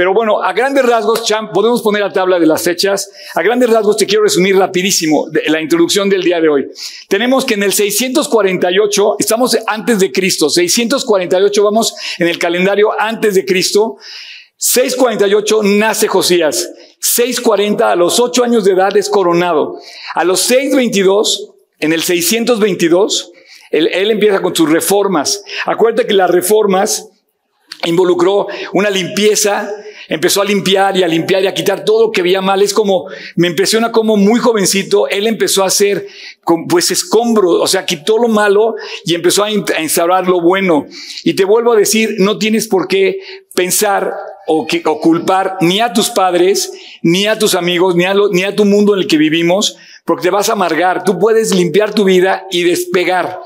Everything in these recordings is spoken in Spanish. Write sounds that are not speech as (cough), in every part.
Pero bueno, a grandes rasgos, Champ, podemos poner la tabla de las fechas. A grandes rasgos te quiero resumir rapidísimo la introducción del día de hoy. Tenemos que en el 648, estamos antes de Cristo, 648 vamos en el calendario antes de Cristo. 648 nace Josías. 640 a los 8 años de edad es coronado. A los 622, en el 622, él, él empieza con sus reformas. Acuérdate que las reformas involucró una limpieza, empezó a limpiar y a limpiar y a quitar todo lo que veía mal. Es como, me impresiona como muy jovencito, él empezó a hacer pues escombro, o sea, quitó lo malo y empezó a instaurar lo bueno. Y te vuelvo a decir, no tienes por qué pensar o, que, o culpar ni a tus padres, ni a tus amigos, ni a, ni a tu mundo en el que vivimos, porque te vas a amargar. Tú puedes limpiar tu vida y despegar.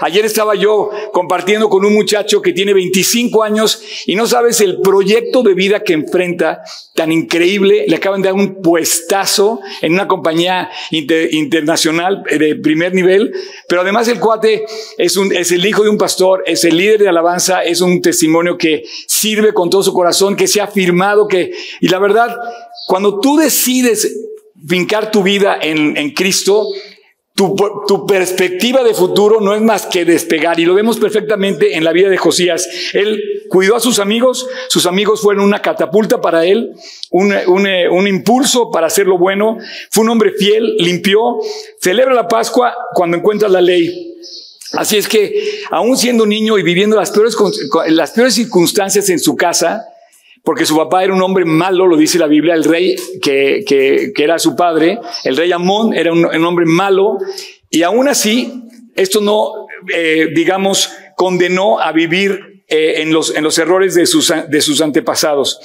Ayer estaba yo compartiendo con un muchacho que tiene 25 años y no sabes el proyecto de vida que enfrenta tan increíble. Le acaban de dar un puestazo en una compañía internacional de primer nivel, pero además el cuate es, el hijo de un pastor, es el líder de alabanza, es un testimonio que sirve con todo su corazón, que se ha firmado, que, y la verdad, cuando tú decides fincar tu vida en, en Cristo, tu, tu, perspectiva de futuro no es más que despegar y lo vemos perfectamente en la vida de Josías. Él cuidó a sus amigos, sus amigos fueron una catapulta para él, un, un, un impulso para hacer lo bueno, fue un hombre fiel, limpió, celebra la Pascua cuando encuentra la ley. Así es que, aún siendo niño y viviendo las peores, las peores circunstancias en su casa, porque su papá era un hombre malo, lo dice la Biblia, el rey que, que, que era su padre, el rey Amón era un, hombre malo, y aún así, esto no, eh, digamos, condenó a vivir eh, en, los, en los errores de sus, de sus antepasados.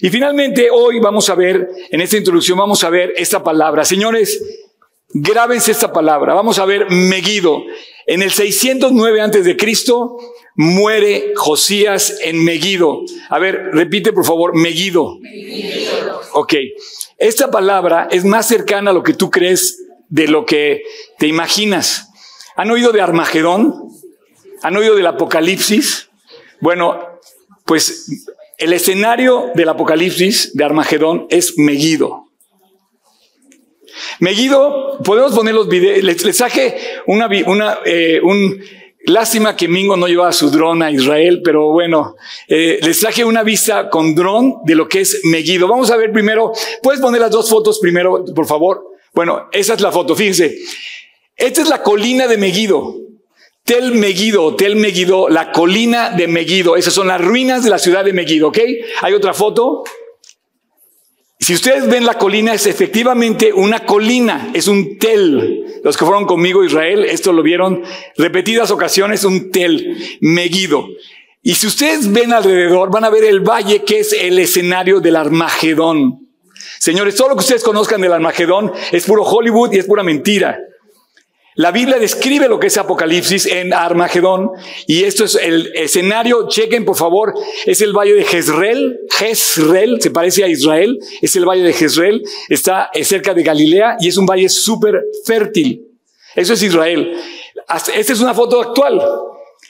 Y finalmente, hoy vamos a ver, en esta introducción, vamos a ver esta palabra. Señores, grábense esta palabra. Vamos a ver Megido. En el 609 antes de Cristo, muere Josías en Megido. A ver, repite por favor, Megido. Ok, esta palabra es más cercana a lo que tú crees de lo que te imaginas. ¿Han oído de Armagedón? ¿Han oído del Apocalipsis? Bueno, pues el escenario del Apocalipsis de Armagedón es Megido. Megido, podemos poner los videos, les, les una, una, eh, un, Lástima que Mingo no llevaba su dron a Israel, pero bueno, eh, les traje una vista con dron de lo que es Megido. Vamos a ver primero, puedes poner las dos fotos primero, por favor. Bueno, esa es la foto, fíjense. Esta es la colina de Megido. Tel Megido, Tel Megido, la colina de Megido. Esas son las ruinas de la ciudad de Megido, ¿ok? Hay otra foto. Si ustedes ven la colina, es efectivamente una colina, es un tel. Los que fueron conmigo a Israel, esto lo vieron repetidas ocasiones, un tel, Megido. Y si ustedes ven alrededor, van a ver el valle que es el escenario del Armagedón. Señores, todo lo que ustedes conozcan del Armagedón es puro Hollywood y es pura mentira. La Biblia describe lo que es Apocalipsis en Armagedón y esto es el escenario, chequen por favor, es el valle de Jezreel, Jezreel, se parece a Israel, es el valle de Jezreel, está cerca de Galilea y es un valle súper fértil. Eso es Israel. Esta es una foto actual,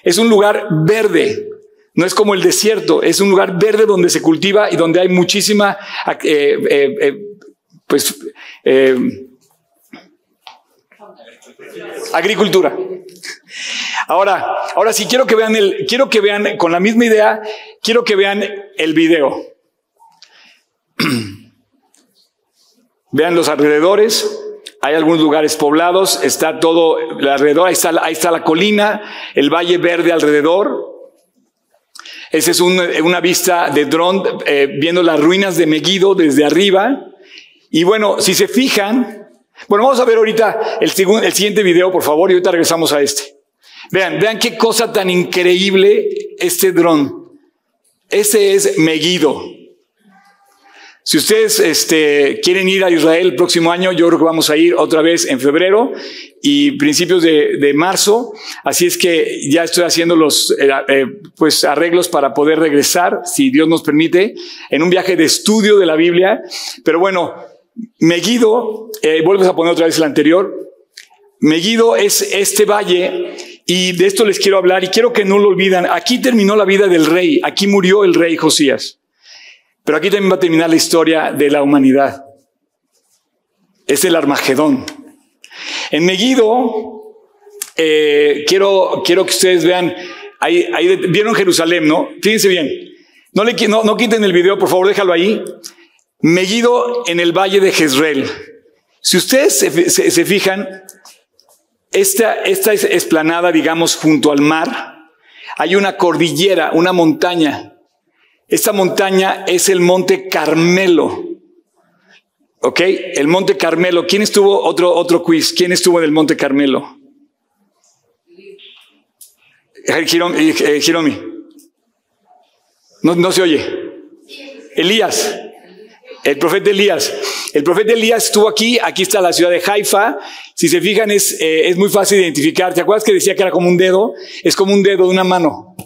es un lugar verde, no es como el desierto, es un lugar verde donde se cultiva y donde hay muchísima, eh, eh, eh, pues, Agricultura. Ahora, ahora sí quiero que vean el, quiero que vean con la misma idea, quiero que vean el video. (clears throat) vean los alrededores. Hay algunos lugares poblados, está todo alrededor, ahí está, la colina, el valle verde alrededor. Esa es una vista de dron eh, viendo las ruinas de Megido desde arriba. Y bueno, si se fijan, bueno, vamos a ver ahorita el, el siguiente video, por favor, y ahorita regresamos a este. Vean, vean qué cosa tan increíble este dron. Ese es Megido. Si ustedes este, quieren ir a Israel el próximo año, yo creo que vamos a ir otra vez en febrero y principios de, de marzo. Así es que ya estoy haciendo los eh, eh, pues arreglos para poder regresar, si Dios nos permite, en un viaje de estudio de la Biblia. Pero bueno, Megido, eh, vuelves a poner otra vez el anterior. Megido es este valle y de esto les quiero hablar y quiero que no lo olvidan. Aquí terminó la vida del rey, aquí murió el rey Josías. Pero aquí también va a terminar la historia de la humanidad. Es el Armagedón. En Megiddo, eh, quiero, quiero que ustedes vean, ahí, ahí, vieron Jerusalén, ¿no? Fíjense bien. No, le, no, no quiten el video, por favor, déjalo ahí. Megiddo en el valle de Jezreel. Si ustedes se, se, se fijan, esta, esta es esplanada, digamos, junto al mar. Hay una cordillera, una montaña. Esta montaña es el Monte Carmelo. ¿Ok? El Monte Carmelo. ¿Quién estuvo? Otro, otro quiz. ¿Quién estuvo en el Monte Carmelo? Jiromi. No, no se oye. Elías. El profeta Elías. El profeta Elías estuvo aquí, aquí está la ciudad de Haifa. Si se fijan, es, eh, es muy fácil identificar. ¿Te acuerdas que decía que era como un dedo? Es como un dedo de una mano.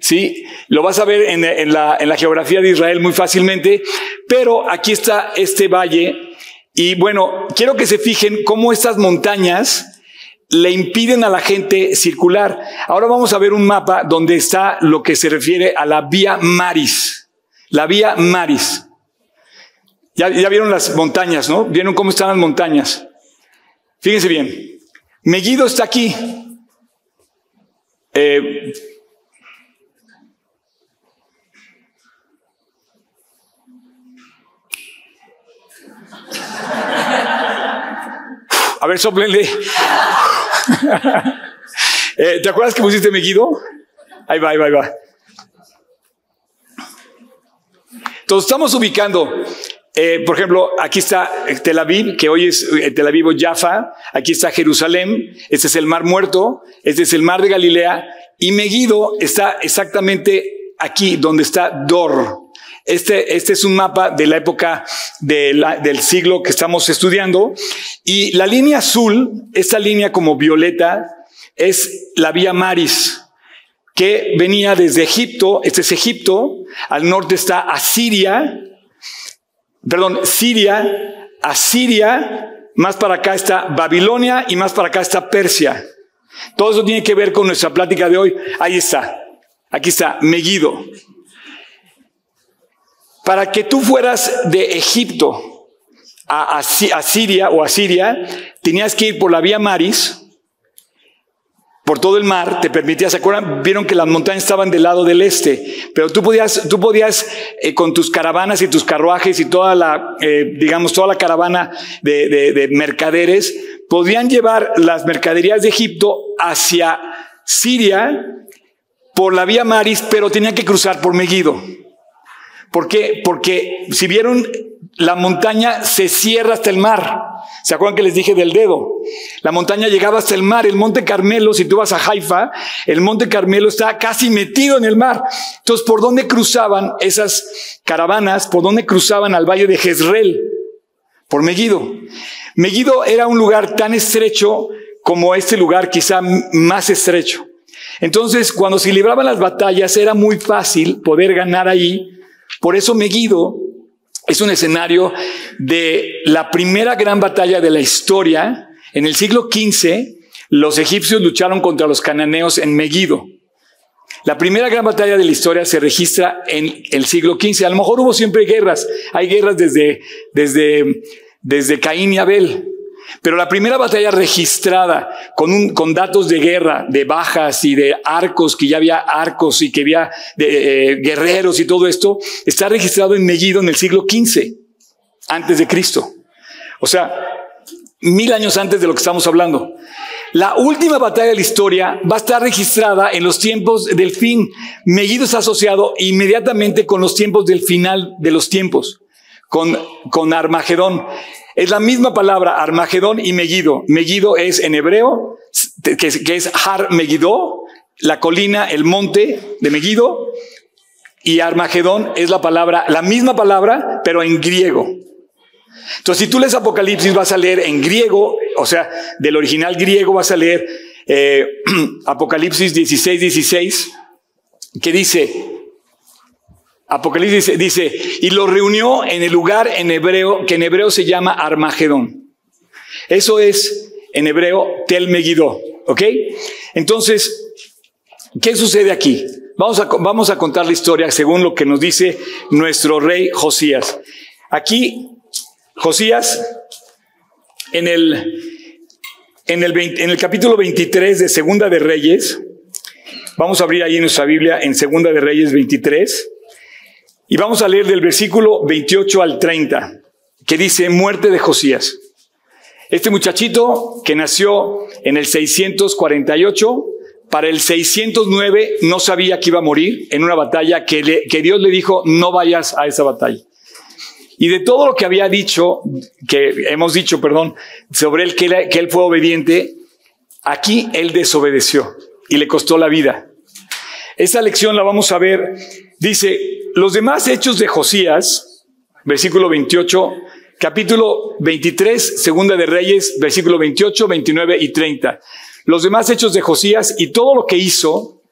Sí, lo vas a ver en, en, la, en la geografía de Israel muy fácilmente, pero aquí está este valle. Y bueno, quiero que se fijen cómo estas montañas le impiden a la gente circular. Ahora vamos a ver un mapa donde está lo que se refiere a la vía Maris. La vía Maris. Ya, vieron las montañas, ¿no? Vieron cómo están las montañas. Fíjense bien. Megiddo está aquí. Eh, A ver, soplenle. (laughs) eh, ¿Te acuerdas que pusiste Megiddo? Ahí va, ahí va, ahí va. Entonces estamos ubicando eh, por ejemplo, aquí está Tel Aviv, que hoy es eh, Tel Aviv o Jaffa. Aquí está Jerusalén. Este es el Mar Muerto. Este es el Mar de Galilea. Y Megiddo está exactamente aquí, donde está Dor. Este, este es un mapa de la época de del siglo que estamos estudiando. Y la línea azul, esta línea como violeta, es la vía Maris que venía desde Egipto, este es Egipto, al norte está Asiria, perdón, Siria, Asiria, más para acá está Babilonia y más para acá está Persia. Todo eso tiene que ver con nuestra plática de hoy. Ahí está. Aquí está, Megiddo. Para que tú fueras de Egipto a, a, a Siria o a Siria, tenías que ir por la vía Maris, por todo el mar, te permitía, ¿se acuerdan? Vieron que las montañas estaban del lado del este, pero tú podías, tú podías eh, con tus caravanas y tus carruajes y toda la, eh, digamos, toda la caravana de, de, de, mercaderes, podían llevar las mercaderías de Egipto hacia Siria por la vía Maris, pero tenían que cruzar por Megiddo. ¿Por qué? Porque si vieron, la montaña se cierra hasta el mar. ¿Se acuerdan que les dije del dedo? La montaña llegaba hasta el mar. El monte Carmelo, si tú vas a Haifa, el monte Carmelo está casi metido en el mar. Entonces, ¿por dónde cruzaban esas caravanas? ¿Por dónde cruzaban al valle de Jezreel? Por Megiddo. Megiddo era un lugar tan estrecho como este lugar, quizá más estrecho. Entonces, cuando se libraban las batallas, era muy fácil poder ganar ahí por eso Megiddo es un escenario de la primera gran batalla de la historia. En el siglo XV, los egipcios lucharon contra los cananeos en Megiddo. La primera gran batalla de la historia se registra en el siglo XV. A lo mejor hubo siempre guerras. Hay guerras desde, desde, desde Caín y Abel. Pero la primera batalla registrada con, un, con datos de guerra, de bajas y de arcos, que ya había arcos y que había eh, guerreros y todo esto, está registrado en Megiddo en el siglo XV, antes de Cristo. O sea, mil años antes de lo que estamos hablando. La última batalla de la historia va a estar registrada en los tiempos del fin. Megiddo está asociado inmediatamente con los tiempos del final de los tiempos, con, con Armagedón. Es la misma palabra, Armagedón y Megiddo. Megiddo es en hebreo, que, es Har Megiddo, la colina, el monte de Megiddo. Y Armagedón es la palabra, la misma palabra, pero en griego. Entonces, si tú lees Apocalipsis, vas a leer en griego, o sea, del original griego vas a leer eh, (clears throat) Apocalipsis 16, 16, que dice, Apocalipsis dice, y lo reunió en el lugar en hebreo, que en hebreo se llama Armagedón. Eso es en hebreo Tel Megiddo, ¿ok? Entonces, ¿qué sucede aquí? Vamos a, vamos a contar la historia según lo que nos dice nuestro rey Josías. Aquí, Josías, en el, en el, en el capítulo 23 de Segunda de Reyes, vamos a abrir ahí nuestra Biblia en Segunda de Reyes 23, y vamos a leer del versículo 28 al 30, que dice muerte de Josías. Este muchachito que nació en el 648, para el 609 no sabía que iba a morir en una batalla que, Dios le dijo, no vayas a esa batalla. Y de todo lo que había dicho, que hemos dicho, perdón, sobre él, que, que él fue obediente, aquí él desobedeció y le costó la vida. Esa lección la vamos a ver. Dice, los demás hechos de Josías, versículo 28, capítulo 23, segunda de Reyes, versículo 28, 29 y 30. Los demás hechos de Josías y todo lo que hizo,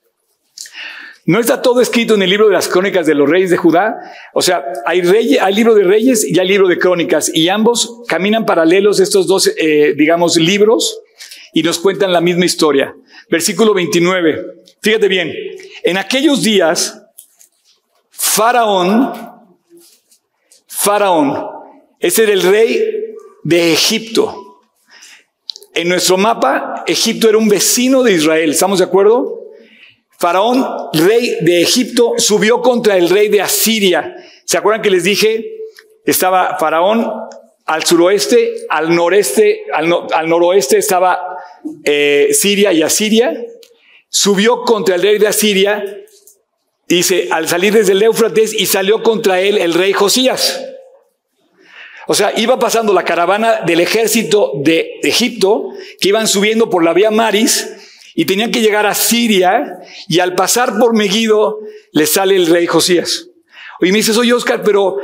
no está todo escrito en el libro de las crónicas de los reyes de Judá. O sea, hay, reyes, hay libro de reyes y hay libro de crónicas y ambos caminan paralelos estos dos, eh, digamos, libros y nos cuentan la misma historia. Versículo 29. Fíjate bien, en aquellos días, Faraón, Faraón, ese era el rey de Egipto. En nuestro mapa, Egipto era un vecino de Israel, ¿estamos de acuerdo? Faraón, rey de Egipto, subió contra el rey de Asiria. ¿Se acuerdan que les dije? Estaba Faraón al suroeste, al noreste, al, noroeste estaba eh, Siria y Asiria. Subió contra el rey de Asiria, dice, al salir desde el Éufrates y salió contra él el rey Josías. O sea, iba pasando la caravana del ejército de Egipto, que iban subiendo por la vía Maris, y tenían que llegar a Siria, y al pasar por Megiddo, le sale el rey Josías. Y me dice, oye Oscar, pero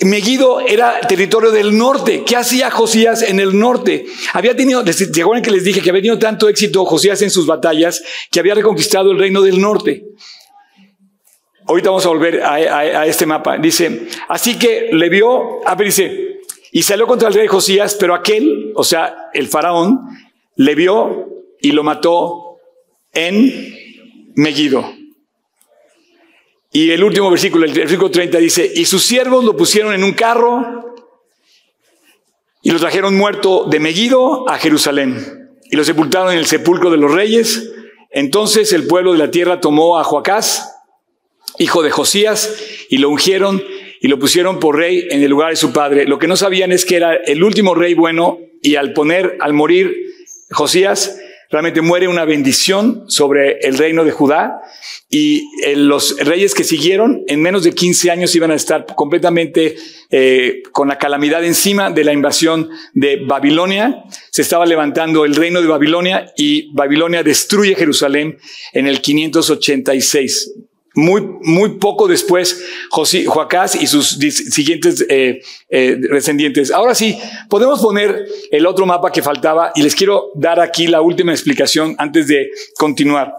Megiddo era territorio del norte. ¿Qué hacía Josías en el norte? Había tenido, ¿se que les dije que había tenido tanto éxito Josías en sus batallas que había reconquistado el reino del norte? Ahorita vamos a volver a, este mapa. Dice, así que le vio, dice, y salió contra el rey Josías, pero aquel, o sea, el faraón, le vio y lo mató en Megiddo. Y el último versículo, el versículo 30 dice, y sus siervos lo pusieron en un carro y lo trajeron muerto de Megiddo a Jerusalén y lo sepultaron en el sepulcro de los reyes. Entonces el pueblo de la tierra tomó a Joacás, hijo de Josías, y lo ungieron y lo pusieron por rey en el lugar de su padre. Lo que no sabían es que era el último rey bueno y al poner, al morir Josías, realmente muere una bendición sobre el reino de Judá y eh, los reyes que siguieron en menos de 15 años iban a estar completamente eh, con la calamidad encima de la invasión de Babilonia. Se estaba levantando el reino de Babilonia y Babilonia destruye Jerusalén en el 586. Muy, muy poco después, José, Joacás y sus siguientes eh, eh, descendientes. Ahora sí, podemos poner el otro mapa que faltaba y les quiero dar aquí la última explicación antes de continuar.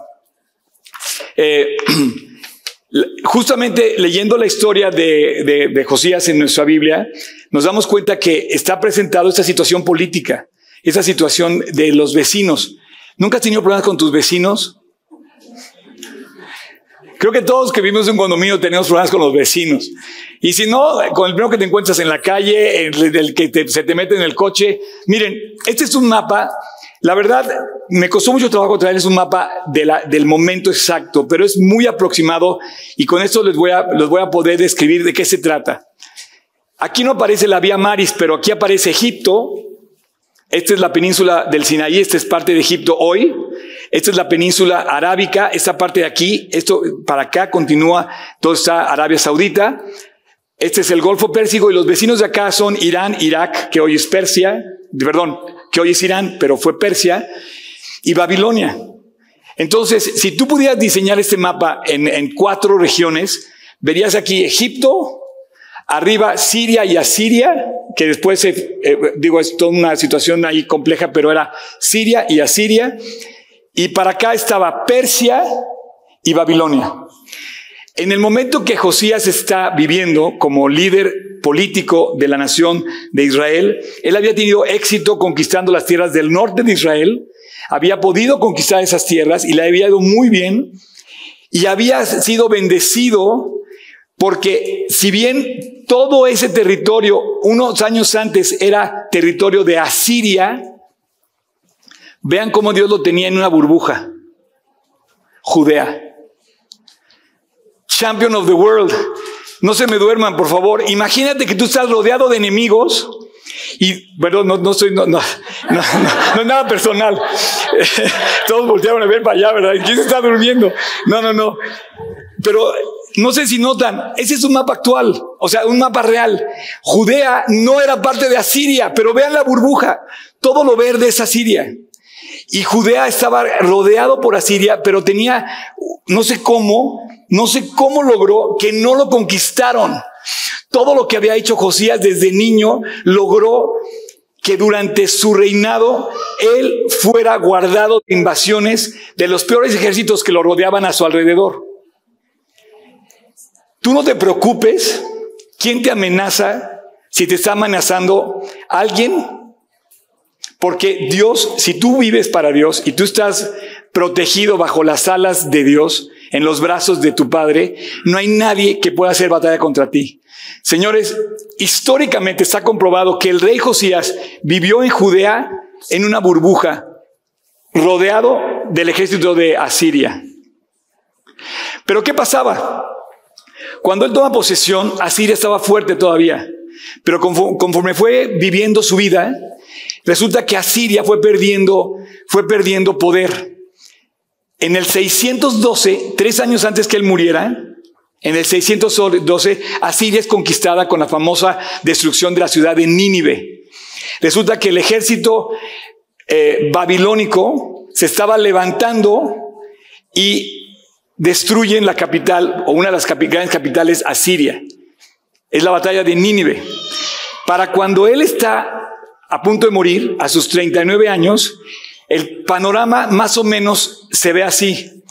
Eh, (clears throat) justamente leyendo la historia de, de, de, Josías en nuestra Biblia, nos damos cuenta que está presentado esta situación política, esta situación de los vecinos. ¿Nunca has tenido problemas con tus vecinos? Creo que todos que vivimos en un condominio tenemos problemas con los vecinos. Y si no, con el primero que te encuentras en la calle, el, que se te mete en el coche. Miren, este es un mapa. La verdad, me costó mucho trabajo traerles un mapa de la, del momento exacto, pero es muy aproximado y con esto les voy a, les voy a poder describir de qué se trata. Aquí no aparece la vía Maris, pero aquí aparece Egipto. Esta es la península del Sinaí, esta es parte de Egipto hoy. Esta es la península arábica, esta parte de aquí, esto para acá continúa, todo está Arabia Saudita. Este es el Golfo Pérsico y los vecinos de acá son Irán, Irak, que hoy es Persia, perdón, que hoy es Irán, pero fue Persia, y Babilonia. Entonces, si tú pudieras diseñar este mapa en, cuatro regiones, verías aquí Egipto, arriba Siria y Asiria, que después, eh, digo, es toda una situación ahí compleja, pero era Siria y Asiria, y para acá estaba Persia y Babilonia. En el momento que Josías está viviendo como líder político de la nación de Israel, él había tenido éxito conquistando las tierras del norte de Israel, había podido conquistar esas tierras y le había ido muy bien. y había sido bendecido porque si bien todo ese territorio unos años antes era territorio de Asiria, vean cómo Dios lo tenía en una burbuja. Judea. Champion of the world. No se me duerman, por favor. Imagínate que tú estás rodeado de enemigos y, bueno, no, no soy, no, no, no, no, es nada personal. (laughs) Todos voltearon a ver para allá, ¿verdad? ¿Quién se está durmiendo? No, no, no. Pero no sé si notan, ese es un mapa actual, o sea, un mapa real. Judea no era parte de Asiria, pero vean la burbuja. Todo lo verde es Asiria. Y Judea estaba rodeado por Asiria, pero tenía, no sé cómo, no sé cómo logró que no lo conquistaron. Todo lo que había hecho Josías desde niño logró que durante su reinado él fuera guardado de invasiones de los peores ejércitos que lo rodeaban a su alrededor. Tú no te preocupes quién te amenaza, si te está amenazando alguien, porque Dios, si tú vives para Dios y tú estás protegido bajo las alas de Dios, en los brazos de tu Padre, no hay nadie que pueda hacer batalla contra ti. Señores, históricamente está comprobado que el rey Josías vivió en Judea en una burbuja, rodeado del ejército de Asiria. Pero ¿qué pasaba? Cuando él toma posesión, Asiria estaba fuerte todavía. Pero conforme fue viviendo su vida, resulta que Asiria fue perdiendo, fue perdiendo poder. En el 612, tres años antes que él muriera, en el 612, Asiria es conquistada con la famosa destrucción de la ciudad de Nínive. Resulta que el ejército eh, babilónico se estaba levantando y destruyen la capital, o una de las grandes capitales, Asiria. Es la batalla de Nínive. Para cuando él está a punto de morir, a sus 39 años, el panorama más o menos se ve así.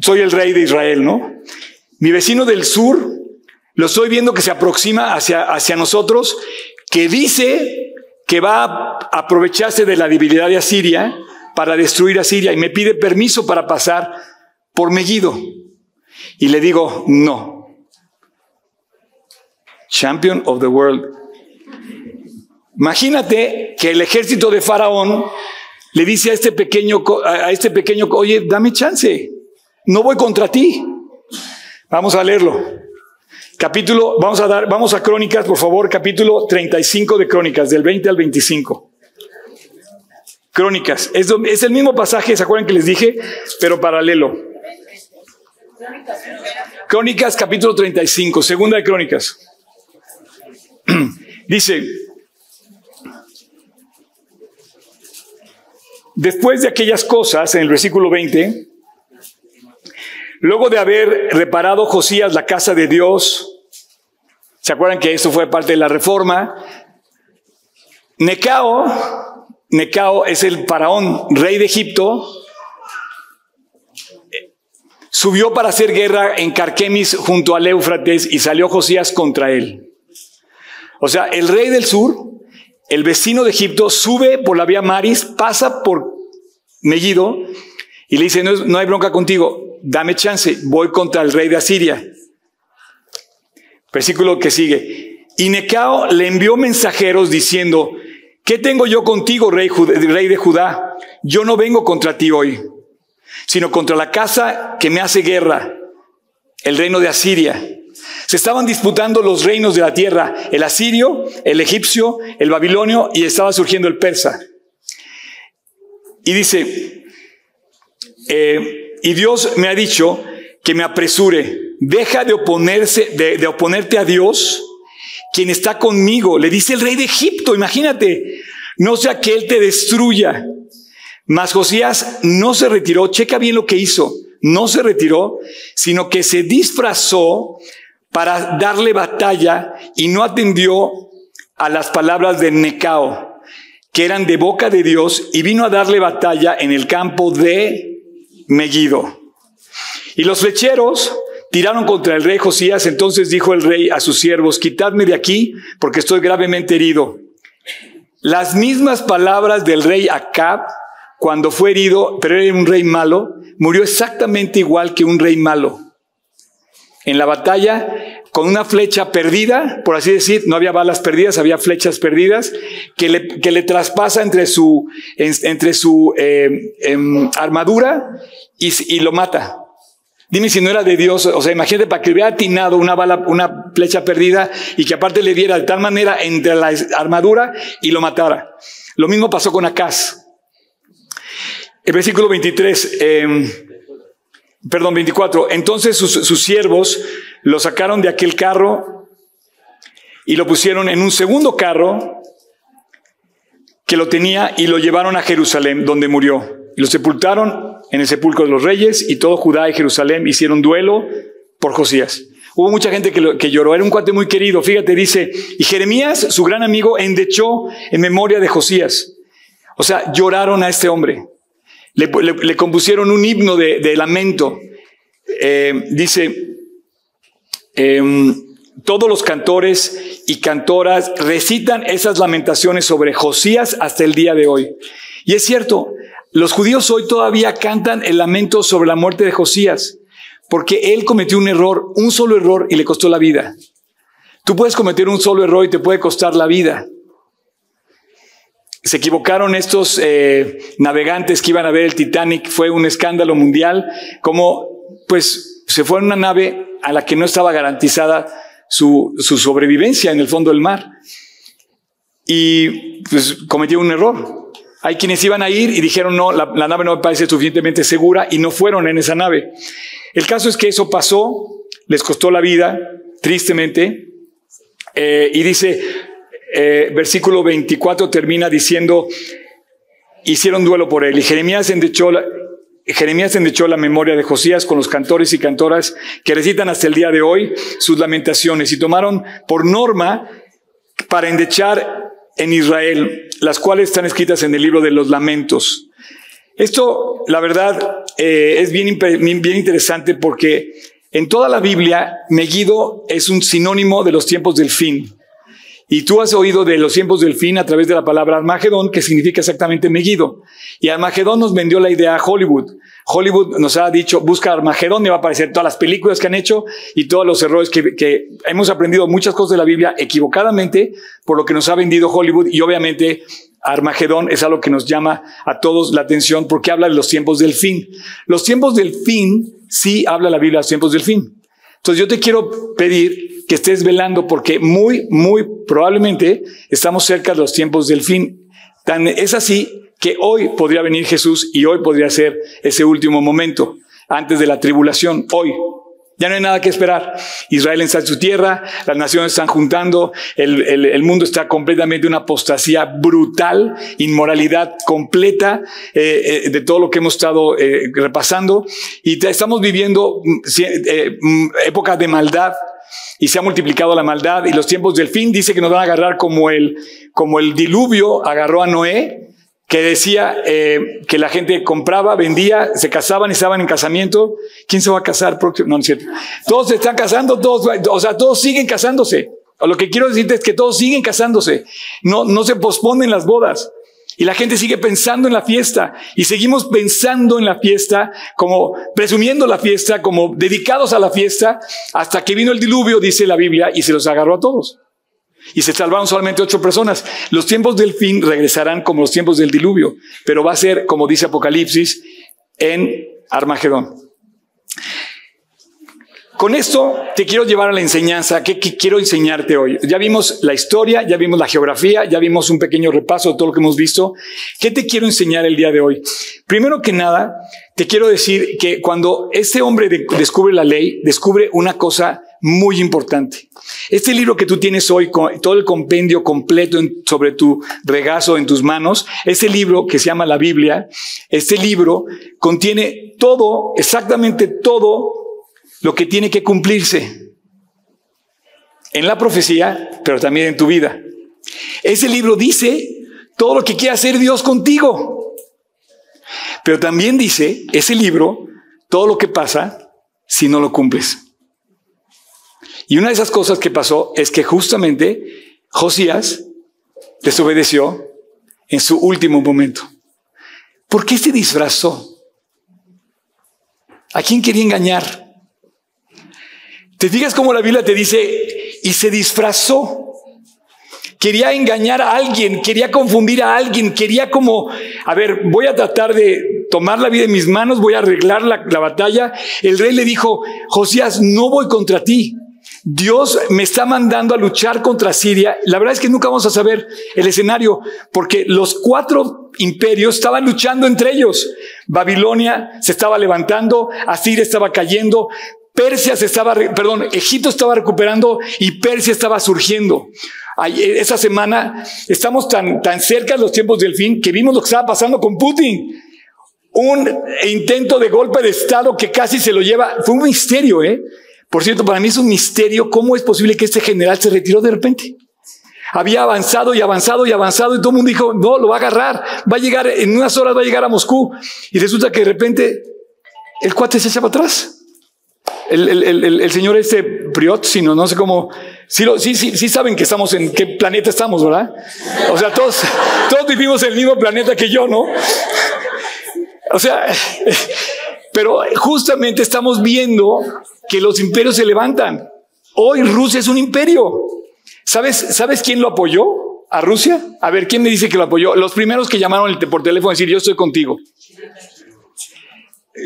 Soy el rey de Israel, ¿no? Mi vecino del sur, lo estoy viendo que se aproxima hacia, hacia nosotros, que dice que va a aprovecharse de la debilidad de Asiria para destruir a Siria y me pide permiso para pasar por Megiddo. Y le digo, no. Champion of the world. Imagínate que el ejército de Faraón le dice a este pequeño, a este pequeño, oye, dame chance, no voy contra ti. Vamos a leerlo. Capítulo, vamos a dar, vamos a Crónicas, por favor, capítulo 35 de Crónicas, del 20 al 25. Crónicas, es, es el mismo pasaje, ¿se acuerdan que les dije? Pero paralelo. Crónicas, capítulo 35, segunda de Crónicas. (clears throat) Dice, Después de aquellas cosas, en el versículo 20, luego de haber reparado Josías la casa de Dios, ¿se acuerdan que eso fue parte de la reforma? Necao, Necao es el faraón, rey de Egipto, subió para hacer guerra en Carquemis junto al Éufrates y salió Josías contra él. O sea, el rey del sur el vecino de Egipto sube por la vía Maris, pasa por Mellido y le dice, no, hay bronca contigo, dame chance, voy contra el rey de Asiria. Versículo que sigue. Y Necao le envió mensajeros diciendo, ¿qué tengo yo contigo, rey de Judá? Yo no vengo contra ti hoy, sino contra la casa que me hace guerra, el reino de Asiria. Se estaban disputando los reinos de la tierra, el asirio, el egipcio, el babilonio y estaba surgiendo el persa. Y dice, eh, y Dios me ha dicho que me apresure, deja de oponerse, de, de oponerte a Dios, quien está conmigo. Le dice el rey de Egipto, imagínate, no sea que él te destruya. Mas Josías no se retiró, checa bien lo que hizo, no se retiró, sino que se disfrazó para darle batalla y no atendió a las palabras de Necao, que eran de boca de Dios, y vino a darle batalla en el campo de Megiddo. Y los flecheros tiraron contra el rey Josías, entonces dijo el rey a sus siervos, quitadme de aquí, porque estoy gravemente herido. Las mismas palabras del rey Acab, cuando fue herido, pero era un rey malo, murió exactamente igual que un rey malo. En la batalla, con una flecha perdida, por así decir, no había balas perdidas, había flechas perdidas, que le, que le traspasa entre su, entre su eh, armadura y, y lo mata. Dime si no era de Dios, o sea, imagínate para que hubiera atinado una bala, una flecha perdida y que aparte le diera de tal manera entre la armadura y lo matara. Lo mismo pasó con Acaz. El versículo 23, em, perdón, 24. Entonces sus, siervos lo sacaron de aquel carro y lo pusieron en un segundo carro que lo tenía y lo llevaron a Jerusalén, donde murió. Y lo sepultaron en el sepulcro de los reyes y todo Judá y Jerusalén hicieron duelo por Josías. Hubo mucha gente que, que, lloró, era un cuate muy querido. Fíjate, dice, y Jeremías, su gran amigo, endechó en memoria de Josías. O sea, lloraron a este hombre. Le, compusieron un himno de, lamento. Eh, dice, em, todos los cantores y cantoras recitan esas lamentaciones sobre Josías hasta el día de hoy. Y es cierto, los judíos hoy todavía cantan el lamento sobre la muerte de Josías, porque él cometió un error, un solo error y le costó la vida. Tú puedes cometer un solo error y te puede costar la vida. Se equivocaron estos eh, navegantes que iban a ver el Titanic, fue un escándalo mundial, como pues se fue en una nave a la que no estaba garantizada su, su sobrevivencia en el fondo del mar. Y pues cometió un error. Hay quienes iban a ir y dijeron, no, la, nave no me parece suficientemente segura y no fueron en esa nave. El caso es que eso pasó, les costó la vida, tristemente, eh, y dice, eh, versículo 24 termina diciendo, hicieron duelo por él. Y Jeremías endechó la, Jeremías endechó la memoria de Josías con los cantores y cantoras que recitan hasta el día de hoy sus lamentaciones y tomaron por norma para endechar en Israel, las cuales están escritas en el libro de los lamentos. Esto, la verdad, eh, es bien, bien interesante porque en toda la Biblia, Megiddo es un sinónimo de los tiempos del fin. Y tú has oído de los tiempos del fin a través de la palabra Armagedón, que significa exactamente Megiddo. Y Armagedón nos vendió la idea a Hollywood. Hollywood nos ha dicho, busca Armagedón y va a aparecer todas las películas que han hecho y todos los errores que, que hemos aprendido muchas cosas de la Biblia equivocadamente por lo que nos ha vendido Hollywood y obviamente Armagedón es algo que nos llama a todos la atención porque habla de los tiempos del fin. Los tiempos del fin, sí habla la Biblia de los tiempos del fin. Entonces yo te quiero pedir que estés velando porque muy, muy probablemente estamos cerca de los tiempos del fin. Tan es así que hoy podría venir Jesús y hoy podría ser ese último momento antes de la tribulación. Hoy, ya no hay nada que esperar. Israel está en su tierra, las naciones están juntando, el, el, mundo está completamente una apostasía brutal, inmoralidad completa eh, eh, de todo lo que hemos estado eh, repasando y estamos viviendo mm, mm, épocas de maldad y se ha multiplicado la maldad y los tiempos del fin dice que nos van a agarrar como el, como el diluvio agarró a Noé que decía eh, que la gente compraba, vendía, se casaban y estaban en casamiento. ¿Quién se va a casar próximo? No, no es cierto. Todos se están casando, todos, o sea, todos siguen casándose. Lo que quiero decirte es que todos siguen casándose. No, no se posponen las bodas. Y la gente sigue pensando en la fiesta. Y seguimos pensando en la fiesta, como presumiendo la fiesta, como dedicados a la fiesta, hasta que vino el diluvio, dice la Biblia, y se los agarró a todos y se salvaron solamente ocho personas. Los tiempos del fin regresarán como los tiempos del diluvio, pero va a ser, como dice Apocalipsis, en Armagedón. Con esto te quiero llevar a la enseñanza. ¿Qué, quiero enseñarte hoy? Ya vimos la historia, ya vimos la geografía, ya vimos un pequeño repaso de todo lo que hemos visto. ¿Qué te quiero enseñar el día de hoy? Primero que nada, te quiero decir que cuando este hombre descubre la ley, descubre una cosa muy importante. Este libro que tú tienes hoy, todo el compendio completo sobre tu regazo, en tus manos, este libro que se llama la Biblia, este libro contiene todo, exactamente todo lo que tiene que cumplirse en la profecía, pero también en tu vida. Ese libro dice todo lo que quiere hacer Dios contigo. Pero también dice ese libro todo lo que pasa si no lo cumples. Y una de esas cosas que pasó es que justamente Josías desobedeció en su último momento. ¿Por qué se disfrazó? ¿A quién quería engañar? ¿Te fijas cómo la Biblia te dice, y se disfrazó? Quería engañar a alguien, quería confundir a alguien, quería como, a ver, voy a tratar de tomar la vida en mis manos, voy a arreglar la, la batalla. El rey le dijo, Josías, no voy contra ti. Dios me está mandando a luchar contra Siria. La verdad es que nunca vamos a saber el escenario, porque los cuatro imperios estaban luchando entre ellos. Babilonia se estaba levantando, Asiria estaba cayendo, Persia se estaba, perdón, Egipto estaba recuperando y Persia estaba surgiendo. Esa semana estamos tan, tan cerca de los tiempos del fin que vimos lo que estaba pasando con Putin. Un intento de golpe de Estado que casi se lo lleva. Fue un misterio, ¿eh? Por cierto, para mí es un misterio cómo es posible que este general se retiró de repente. Había avanzado y avanzado y avanzado y todo el mundo dijo, no, lo va a agarrar, va a llegar, en unas horas va a llegar a Moscú. Y resulta que de repente el cuate se echa para atrás. El, señor este Priot, sino no sé cómo, sí, sí, sí, sí saben que estamos en qué planeta estamos, ¿verdad? O sea, todos, todos vivimos en el mismo planeta que yo, ¿no? O sea, pero justamente estamos viendo que los imperios se levantan. Hoy Rusia es un imperio. ¿Sabes, ¿Sabes quién lo apoyó a Rusia? A ver, ¿quién me dice que lo apoyó? Los primeros que llamaron por teléfono a decir, yo estoy contigo.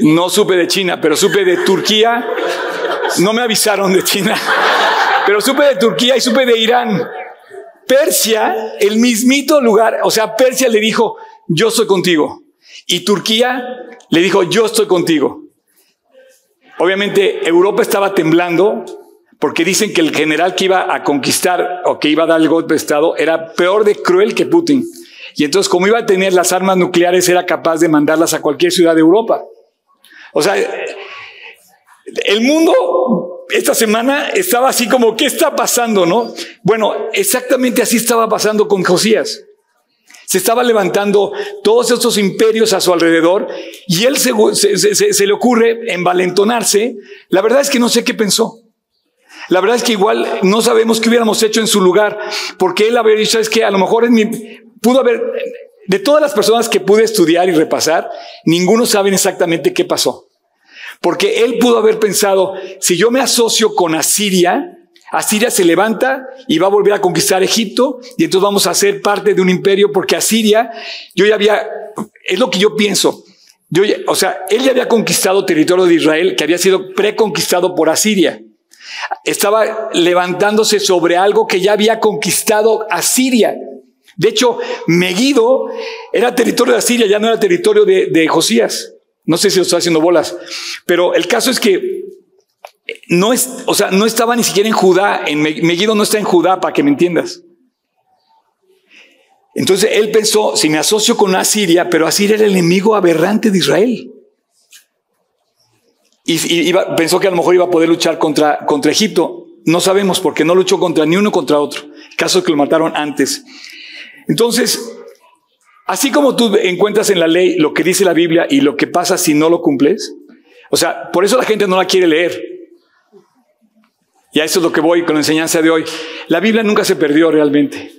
No supe de China, pero supe de Turquía. No me avisaron de China, pero supe de Turquía y supe de Irán. Persia, el mismito lugar, o sea, Persia le dijo, yo estoy contigo. Y Turquía le dijo, yo estoy contigo. Obviamente Europa estaba temblando porque dicen que el general que iba a conquistar o que iba a dar el golpe de Estado era peor de cruel que Putin. Y entonces como iba a tener las armas nucleares era capaz de mandarlas a cualquier ciudad de Europa. O sea, el mundo esta semana estaba así como, ¿qué está pasando? No? Bueno, exactamente así estaba pasando con Josías. Se estaba levantando todos estos imperios a su alrededor y él se, le ocurre envalentonarse. La verdad es que no sé qué pensó. La verdad es que igual no sabemos qué hubiéramos hecho en su lugar, porque él habría dicho, es que a lo mejor pudo haber, de todas las personas que pude estudiar y repasar, ninguno sabe exactamente qué pasó. Porque él pudo haber pensado, si yo me asocio con Asiria, Asiria se levanta y va a volver a conquistar Egipto y entonces vamos a ser parte de un imperio porque Asiria, yo ya había, es lo que yo pienso. Yo o sea, él ya había conquistado territorio de Israel que había sido preconquistado por Asiria. Estaba levantándose sobre algo que ya había conquistado Asiria. De hecho, Megiddo era territorio de Asiria, ya no era territorio de Josías. No sé si lo está haciendo bolas, pero el caso es que no es, o sea, no estaba ni siquiera en Judá, en no está en Judá, para que me entiendas. Entonces él pensó, si me asocio con Asiria, pero Asiria era el enemigo aberrante de Israel. Y, pensó que a lo mejor iba a poder luchar contra, contra Egipto. No sabemos porque no luchó contra ni uno contra otro. Caso que lo mataron antes. Entonces, así como tú encuentras en la ley lo que dice la Biblia y lo que pasa si no lo cumples, o sea, por eso la gente no la quiere leer. Y a eso es lo que voy con la enseñanza de hoy. La Biblia nunca se perdió realmente.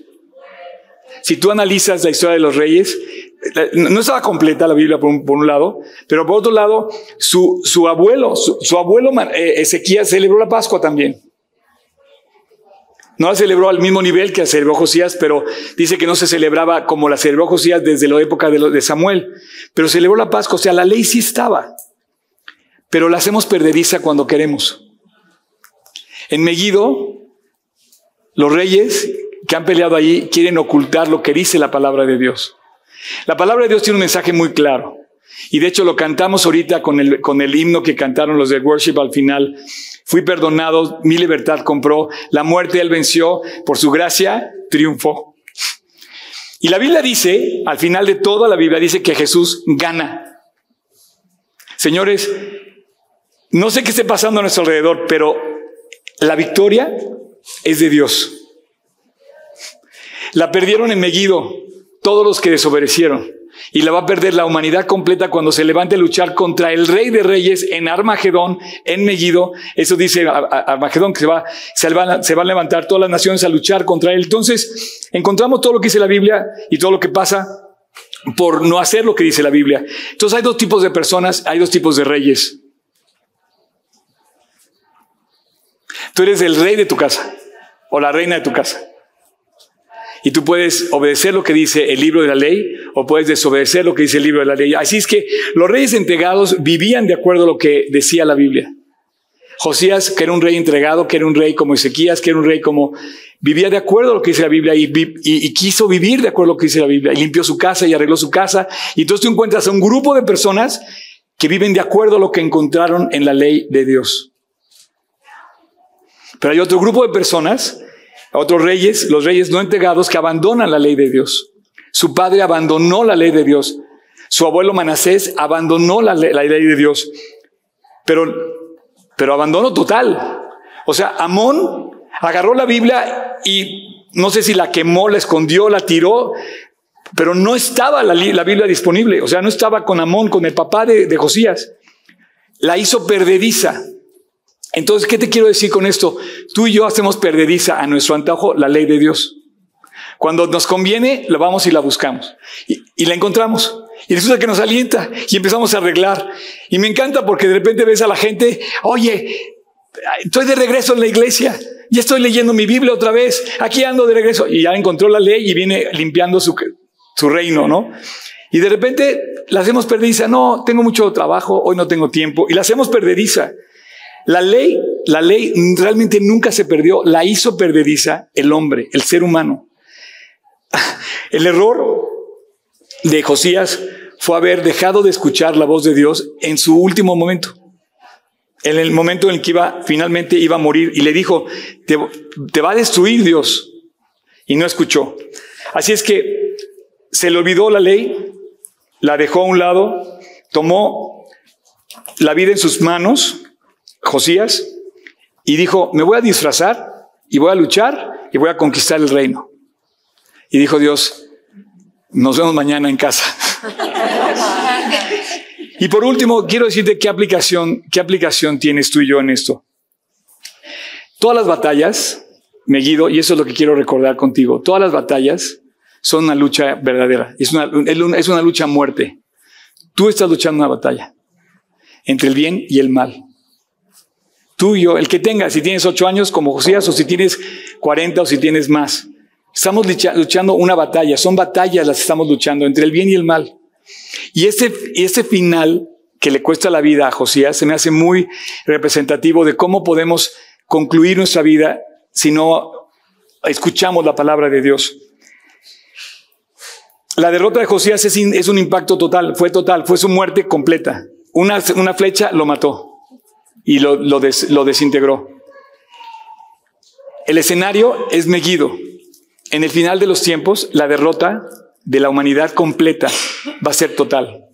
Si tú analizas la historia de los reyes, no estaba completa la Biblia por un, lado, pero por otro lado, su, su abuelo, su, abuelo eh, Ezequías celebró la Pascua también. No la celebró al mismo nivel que la celebró Josías, pero dice que no se celebraba como la celebró Josías desde la época de, Samuel. Pero celebró la Pascua, o sea, la ley sí estaba. Pero la hacemos perdediza cuando queremos. En Megiddo, los reyes que han peleado allí quieren ocultar lo que dice la palabra de Dios. La palabra de Dios tiene un mensaje muy claro. Y de hecho lo cantamos ahorita con el, con el himno que cantaron los de worship al final. Fui perdonado, mi libertad compró, la muerte él venció, por su gracia triunfó. Y la Biblia dice, al final de toda la Biblia dice que Jesús gana. Señores, no sé qué esté pasando a nuestro alrededor, pero la victoria es de Dios. La perdieron en Megiddo todos los que desobedecieron y la va a perder la humanidad completa cuando se levante a luchar contra el rey de reyes en Armagedón, en Megiddo. Eso dice Armagedón, que se, va, se, van, se van a levantar todas las naciones a luchar contra él. Entonces, encontramos todo lo que dice la Biblia y todo lo que pasa por no hacer lo que dice la Biblia. Entonces hay dos tipos de personas, hay dos tipos de reyes. Tú eres el rey de tu casa o la reina de tu casa. Y tú puedes obedecer lo que dice el libro de la ley o puedes desobedecer lo que dice el libro de la ley. Así es que los reyes entregados vivían de acuerdo a lo que decía la Biblia. Josías, que era un rey entregado, que era un rey como Ezequías, que era un rey como vivía de acuerdo a lo que dice la Biblia y, quiso vivir de acuerdo a lo que dice la Biblia y limpió su casa y arregló su casa. Y entonces tú encuentras a un grupo de personas que viven de acuerdo a lo que encontraron en la ley de Dios. Pero hay otro grupo de personas, otros reyes, los reyes no entregados, que abandonan la ley de Dios. Su padre abandonó la ley de Dios. Su abuelo Manasés abandonó la, la ley de Dios. Pero, pero abandono total. O sea, Amón agarró la Biblia y no sé si la quemó, la escondió, la tiró, pero no estaba la, Biblia disponible. O sea, no estaba con Amón, con el papá de, de Josías. La hizo perdediza. Entonces, ¿qué te quiero decir con esto? Tú y yo hacemos perdediza a nuestro antojo la ley de Dios. Cuando nos conviene, la vamos y la buscamos. Y, la encontramos. Y resulta que nos alienta y empezamos a arreglar. Y me encanta porque de repente ves a la gente, oye, estoy de regreso en la iglesia. Ya estoy leyendo mi Biblia otra vez. Aquí ando de regreso. Y ya encontró la ley y viene limpiando su, su reino, ¿no? Y de repente la hacemos perdediza. No, tengo mucho trabajo, hoy no tengo tiempo. Y la hacemos perdediza. La ley, la ley realmente nunca se perdió, la hizo perdediza el hombre, el ser humano. (laughs) El error de Josías fue haber dejado de escuchar la voz de Dios en su último momento. En el momento en el que iba, finalmente iba a morir y le dijo, te, te va a destruir Dios. Y no escuchó. Así es que se le olvidó la ley, la dejó a un lado, tomó la vida en sus manos Josías y dijo, me voy a disfrazar y voy a luchar y voy a conquistar el reino. Y dijo Dios, nos vemos mañana en casa. (laughs) y por último, quiero decirte qué aplicación, qué aplicación tienes tú y yo en esto. Todas las batallas, me guido, y eso es lo que quiero recordar contigo, todas las batallas son una lucha verdadera, es una, es una lucha a muerte. Tú estás luchando una batalla entre el bien y el mal tuyo, el que tenga, si tienes ocho años como Josías o si tienes 40 o si tienes más. Estamos luchando una batalla, son batallas las que estamos luchando entre el bien y el mal. Y ese, ese final que le cuesta la vida a Josías se me hace muy representativo de cómo podemos concluir nuestra vida si no escuchamos la palabra de Dios. La derrota de Josías es, es un impacto total, fue total, fue su muerte completa. Una, una flecha lo mató y lo, lo, desintegró. El escenario es Meguido. En el final de los tiempos, la derrota de la humanidad completa va a ser total.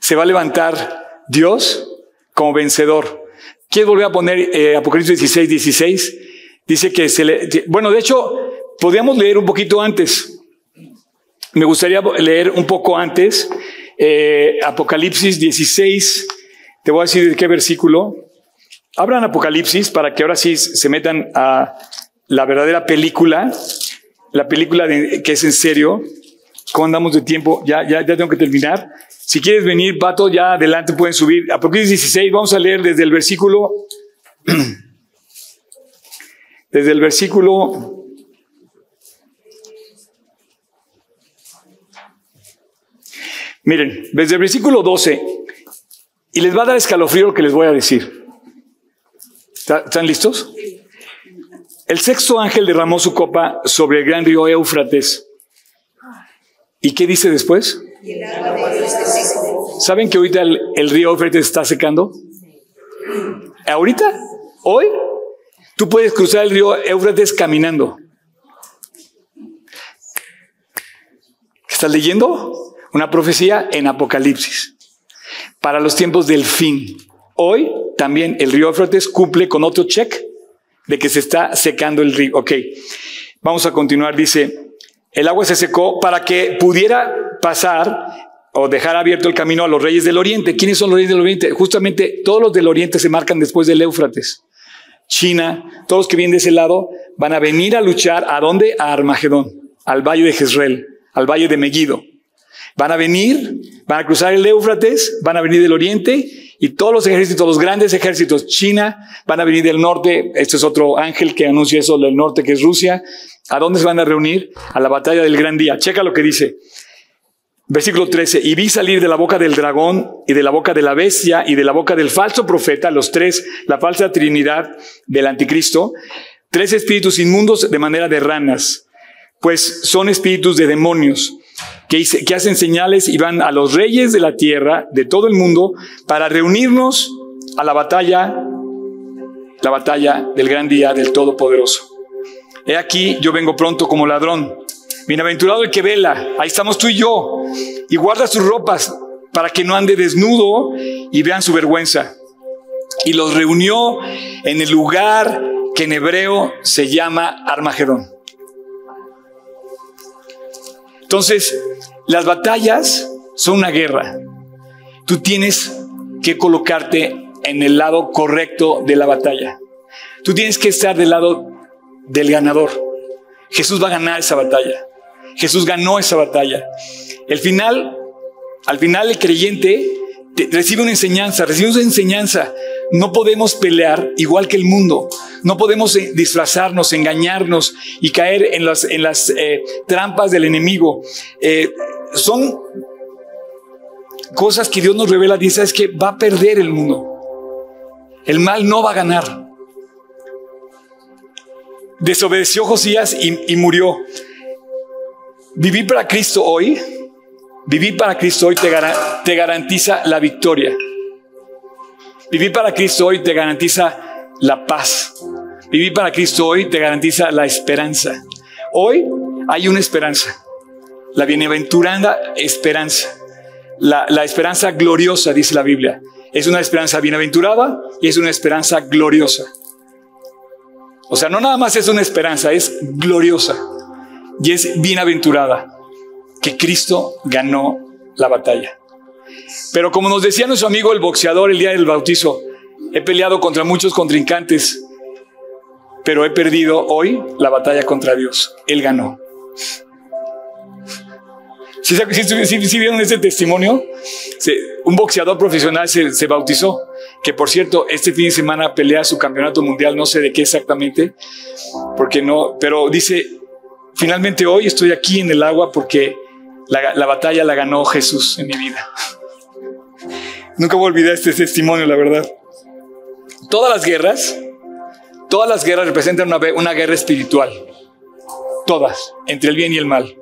Se va a levantar Dios como vencedor. Quiero volver a poner eh, Apocalipsis 16, 16. Dice que se le... Bueno, de hecho, podríamos leer un poquito antes. Me gustaría leer un poco antes. Eh, Apocalipsis 16, te voy a decir de qué versículo. Abran Apocalipsis para que ahora sí se metan a la verdadera película, la película que es en serio. ¿Cómo andamos de tiempo? Ya, ya, ya tengo que terminar. Si quieres venir, Pato, ya adelante pueden subir. Apocalipsis 16, vamos a leer desde el versículo, (clears throat) desde el versículo Miren, desde el versículo 12 y les va a dar escalofrío lo que les voy a decir. ¿Están listos? El sexto ángel derramó su copa sobre el gran río Éufrates. ¿Y qué dice después? ¿Saben que ahorita el, río Éufrates está secando? ¿Ahorita? ¿Hoy? Tú puedes cruzar el río Éufrates caminando. ¿Estás leyendo? Una profecía en Apocalipsis para los tiempos del fin. Hoy también el río Éufrates cumple con otro check de que se está secando el río. Ok, vamos a continuar. Dice, el agua se secó para que pudiera pasar o dejar abierto el camino a los reyes del oriente. ¿Quiénes son los reyes del oriente? Justamente todos los del oriente se marcan después del Éufrates. China, todos los que vienen de ese lado van a venir a luchar a dónde? A Armagedón, al valle de Jezreel, al valle de Megiddo. Van a venir, van a cruzar el Éufrates, van a venir del oriente y todos los ejércitos, los grandes ejércitos, China, van a venir del norte. Este es otro ángel que anuncia eso del norte, que es Rusia. ¿A dónde se van a reunir? A la batalla del gran día. Checa lo que dice. Versículo 13, y vi salir de la boca del dragón y de la boca de la bestia y de la boca del falso profeta, los tres, la falsa trinidad del anticristo, tres espíritus inmundos de manera de ranas, pues son espíritus de demonios que, hacen señales y van a los reyes de la tierra, de todo el mundo, para reunirnos a la batalla, la batalla del gran día del Todopoderoso. He aquí, yo vengo pronto como ladrón. Bienaventurado el que vela, ahí estamos tú y yo, y guarda sus ropas para que no ande desnudo y vean su vergüenza. Y los reunió en el lugar que en hebreo se llama Armagedón. Entonces, las batallas son una guerra. Tú tienes que colocarte en el lado correcto de la batalla. Tú tienes que estar del lado del ganador. Jesús va a ganar esa batalla. Jesús ganó esa batalla. El final, al final el creyente recibe una enseñanza, recibe una enseñanza. No podemos pelear igual que el mundo. No podemos eh, disfrazarnos, engañarnos y caer en las, en las eh, trampas del enemigo. Eh, son cosas que Dios nos revela. Dice, es que va a perder el mundo. El mal no va a ganar. Desobedeció Josías y, murió. Vivir para Cristo hoy, vivir para Cristo hoy te, te garantiza la victoria. Vivir para Cristo hoy te garantiza la paz. Vivir para Cristo hoy te garantiza la esperanza. Hoy hay una esperanza. La bienaventurada esperanza. La, la, esperanza gloriosa, dice la Biblia. Es una esperanza bienaventurada y es una esperanza gloriosa. O sea, no nada más es una esperanza, es gloriosa y es bienaventurada que Cristo ganó la batalla. Pero como nos decía nuestro amigo el boxeador el día del bautizo, he peleado contra muchos contrincantes, pero he perdido hoy la batalla contra Dios. Él ganó. Si ¿Sí, vieron ese testimonio? un boxeador profesional se, se, bautizó, que por cierto, este fin de semana pelea su campeonato mundial, no sé de qué exactamente, porque no, pero dice, Finalmente hoy estoy aquí en el agua porque la, batalla la ganó Jesús en mi vida. Nunca voy a olvidar este testimonio, la verdad. Todas las guerras, todas las guerras representan una, una guerra espiritual. Todas, entre el bien y el mal.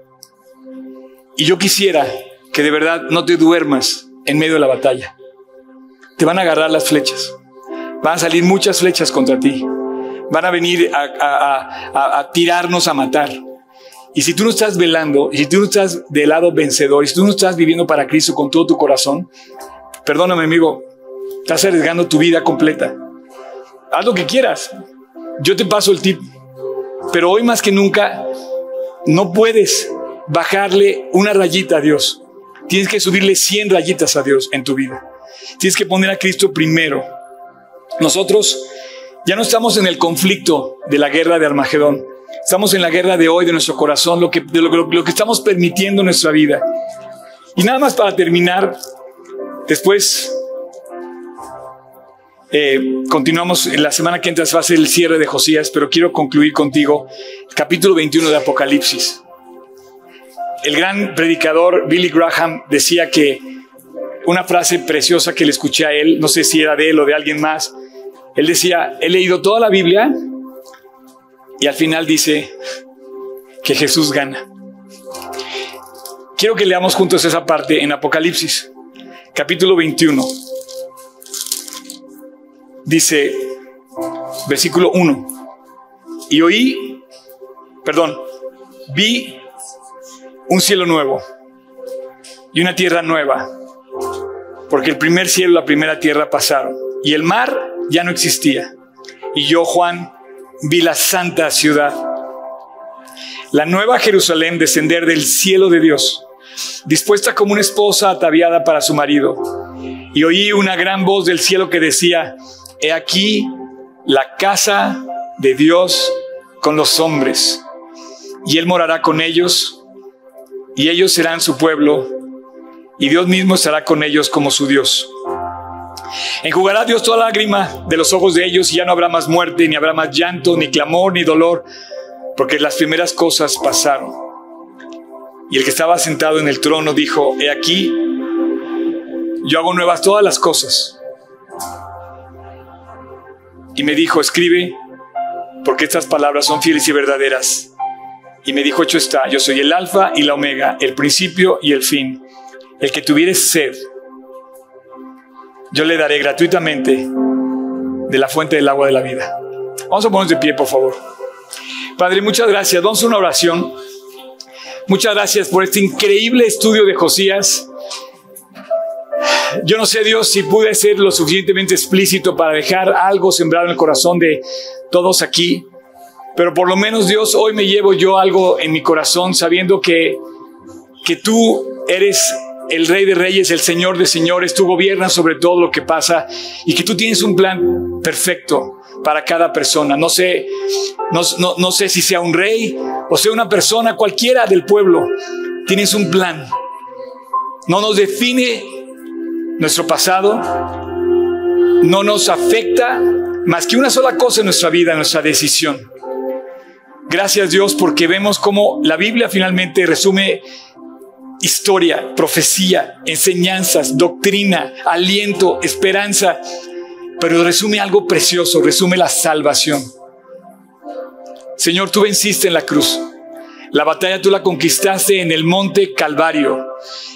Y yo quisiera que de verdad no te duermas en medio de la batalla. Te van a agarrar las flechas. Van a salir muchas flechas contra ti. Van a venir a tirarnos a matar. Y si tú no estás velando, y si tú no estás del lado vencedor, y si tú no estás viviendo para Cristo con todo tu corazón, perdóname amigo, estás arriesgando tu vida completa. Haz lo que quieras. Yo te paso el tip. Pero hoy más que nunca, no puedes bajarle una rayita a Dios. Tienes que subirle 100 rayitas a Dios en tu vida. Tienes que poner a Cristo primero. Nosotros ya no estamos en el conflicto de la guerra de Armagedón. Estamos en la guerra de hoy, de nuestro corazón, de lo, que estamos permitiendo en nuestra vida. Y nada más para terminar, después eh, continuamos la semana que entra, va a ser el cierre de Josías, pero quiero concluir contigo capítulo 21 de Apocalipsis. El gran predicador Billy Graham decía que una frase preciosa que le escuché a él, no sé si era de él o de alguien más, él decía, he leído toda la Biblia y al final dice que Jesús gana. Quiero que leamos juntos esa parte en Apocalipsis, capítulo 21. Dice, versículo 1. Y oí, perdón, vi un cielo nuevo y una tierra nueva, porque el primer cielo y la primera tierra pasaron, y el mar ya no existía. Y yo, Juan, vi la santa ciudad, la nueva Jerusalén descender del cielo de Dios, dispuesta como una esposa ataviada para su marido. Y oí una gran voz del cielo que decía, he aquí la casa de Dios con los hombres, y él morará con ellos, y ellos serán su pueblo, y Dios mismo estará con ellos como su Dios. Enjugará Dios toda lágrima de los ojos de ellos y ya no habrá más muerte, ni habrá más llanto, ni clamor, ni dolor, porque las primeras cosas pasaron. Y el que estaba sentado en el trono dijo, he aquí, yo hago nuevas todas las cosas. Y me dijo, escribe, porque estas palabras son fieles y verdaderas. Y me dijo, hecho está, yo soy el alfa y la omega, el principio y el fin. El que tuviere sed, yo le daré gratuitamente de la fuente del agua de la vida. Vamos a ponernos de pie, por favor. Padre, muchas gracias. Vamos una oración. Muchas gracias por este increíble estudio de Josías. Yo no sé, Dios, si pude ser lo suficientemente explícito para dejar algo sembrado en el corazón de todos aquí, pero por lo menos, Dios, hoy me llevo yo algo en mi corazón sabiendo que, que tú eres el Rey de Reyes, el Señor de Señores, tú gobiernas sobre todo lo que pasa y que tú tienes un plan perfecto para cada persona. No sé, no, no, sé si sea un rey o sea una persona, cualquiera del pueblo, tienes un plan. No nos define nuestro pasado, no nos afecta más que una sola cosa en nuestra vida, nuestra decisión. Gracias Dios porque vemos cómo la Biblia finalmente resume historia, profecía, enseñanzas, doctrina, aliento, esperanza, pero resume algo precioso, resume la salvación. Señor, tú venciste en la cruz. La batalla tú la conquistaste en el monte Calvario,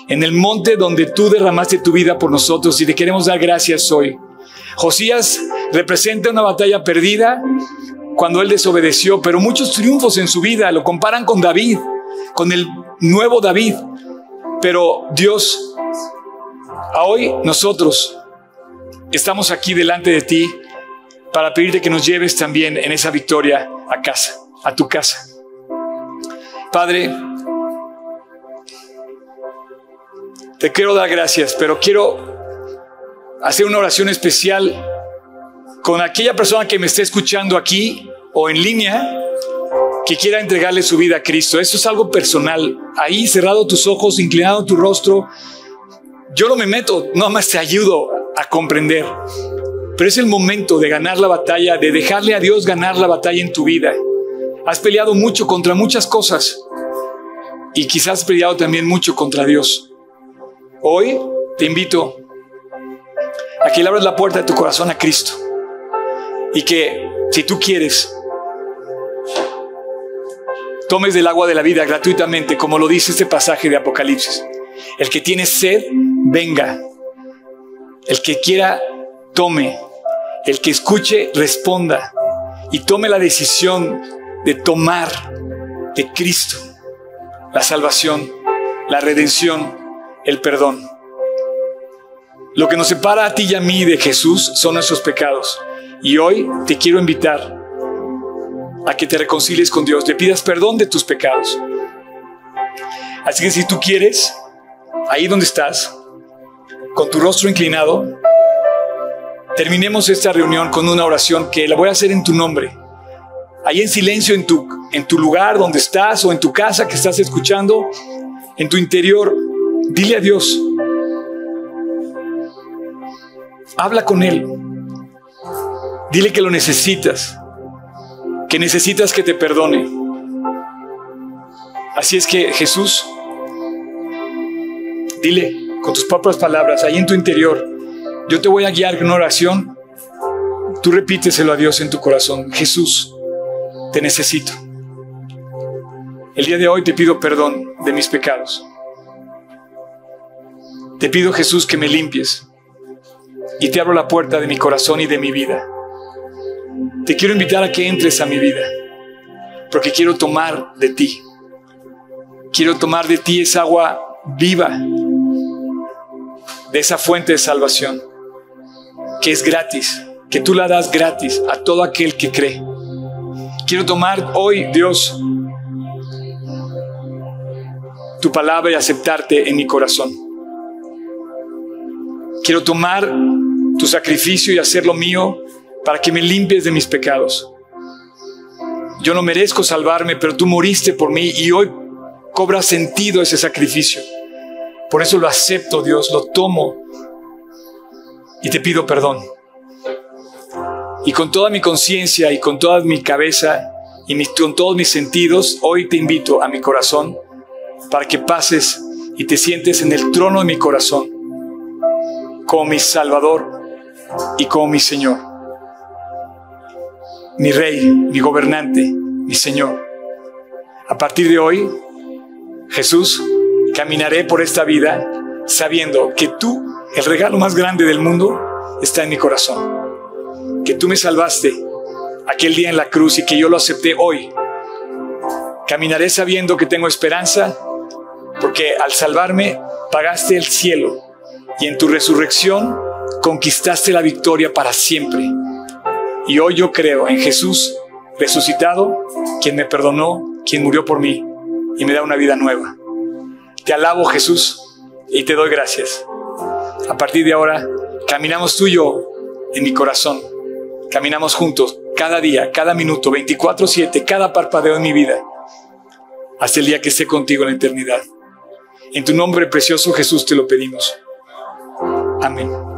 en el monte donde tú derramaste tu vida por nosotros y te queremos dar gracias hoy. Josías representa una batalla perdida cuando él desobedeció, pero muchos triunfos en su vida lo comparan con David, con el nuevo David, pero Dios, hoy nosotros estamos aquí delante de ti para pedirte que nos lleves también en esa victoria a casa, a tu casa. Padre, te quiero dar gracias, pero quiero hacer una oración especial con aquella persona que me esté escuchando aquí o en línea que quiera entregarle su vida a Cristo. Eso es algo personal. Ahí, cerrado tus ojos, inclinado tu rostro, yo no me meto, no más te ayudo a comprender. Pero es el momento de ganar la batalla, de dejarle a Dios ganar la batalla en tu vida. Has peleado mucho contra muchas cosas y quizás has peleado también mucho contra Dios. Hoy te invito a que le abras la puerta de tu corazón a Cristo y que si tú quieres, tomes del agua de la vida gratuitamente, como lo dice este pasaje de Apocalipsis. El que tiene sed, venga. El que quiera, tome. El que escuche, responda. Y tome la decisión de tomar de Cristo la salvación, la redención, el perdón. Lo que nos separa a ti y a mí de Jesús son nuestros pecados. Y hoy te quiero invitar a que te reconcilies con Dios, le pidas perdón de tus pecados. Así que si tú quieres, ahí donde estás, con tu rostro inclinado, terminemos esta reunión con una oración que la voy a hacer en tu nombre. Ahí en silencio, en tu, en tu lugar donde estás o en tu casa que estás escuchando, en tu interior, dile a Dios. Habla con Él. Dile que lo necesitas que necesitas que te perdone. Así es que Jesús, dile con tus propias palabras, ahí en tu interior, yo te voy a guiar en una oración, tú repíteselo a Dios en tu corazón, Jesús, te necesito. El día de hoy te pido perdón de mis pecados. Te pido Jesús que me limpies y te abro la puerta de mi corazón y de mi vida. Te quiero invitar a que entres a mi vida, porque quiero tomar de ti. Quiero tomar de ti esa agua viva, de esa fuente de salvación, que es gratis, que tú la das gratis a todo aquel que cree. Quiero tomar hoy, Dios, tu palabra y aceptarte en mi corazón. Quiero tomar tu sacrificio y hacerlo mío para que me limpies de mis pecados. Yo no merezco salvarme, pero tú moriste por mí y hoy cobra sentido ese sacrificio. Por eso lo acepto, Dios, lo tomo y te pido perdón. Y con toda mi conciencia y con toda mi cabeza y con todos mis sentidos, hoy te invito a mi corazón para que pases y te sientes en el trono de mi corazón como mi Salvador y como mi Señor. Mi Rey, mi gobernante, mi Señor. A partir de hoy, Jesús, caminaré por esta vida sabiendo que tú, el regalo más grande del mundo, está en mi corazón. Que tú me salvaste aquel día en la cruz y que yo lo acepté hoy. Caminaré sabiendo que tengo esperanza porque al salvarme pagaste el cielo y en tu resurrección conquistaste la victoria para siempre. Y hoy yo creo en Jesús resucitado, quien me perdonó, quien murió por mí y me da una vida nueva. Te alabo Jesús y te doy gracias. A partir de ahora, caminamos tú y yo en mi corazón. Caminamos juntos cada día, cada minuto, 24/7, cada parpadeo en mi vida, hasta el día que esté contigo en la eternidad. En tu nombre precioso Jesús te lo pedimos. Amén.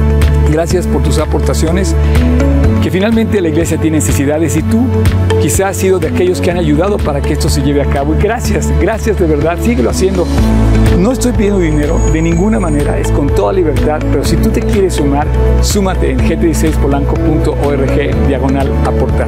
Gracias por tus aportaciones, que finalmente la iglesia tiene necesidades y tú quizás has sido de aquellos que han ayudado para que esto se lleve a cabo. Y gracias, gracias de verdad, síguelo haciendo. No estoy pidiendo dinero de ninguna manera, es con toda libertad, pero si tú te quieres sumar, súmate en gt16polanco.org diagonal aportar.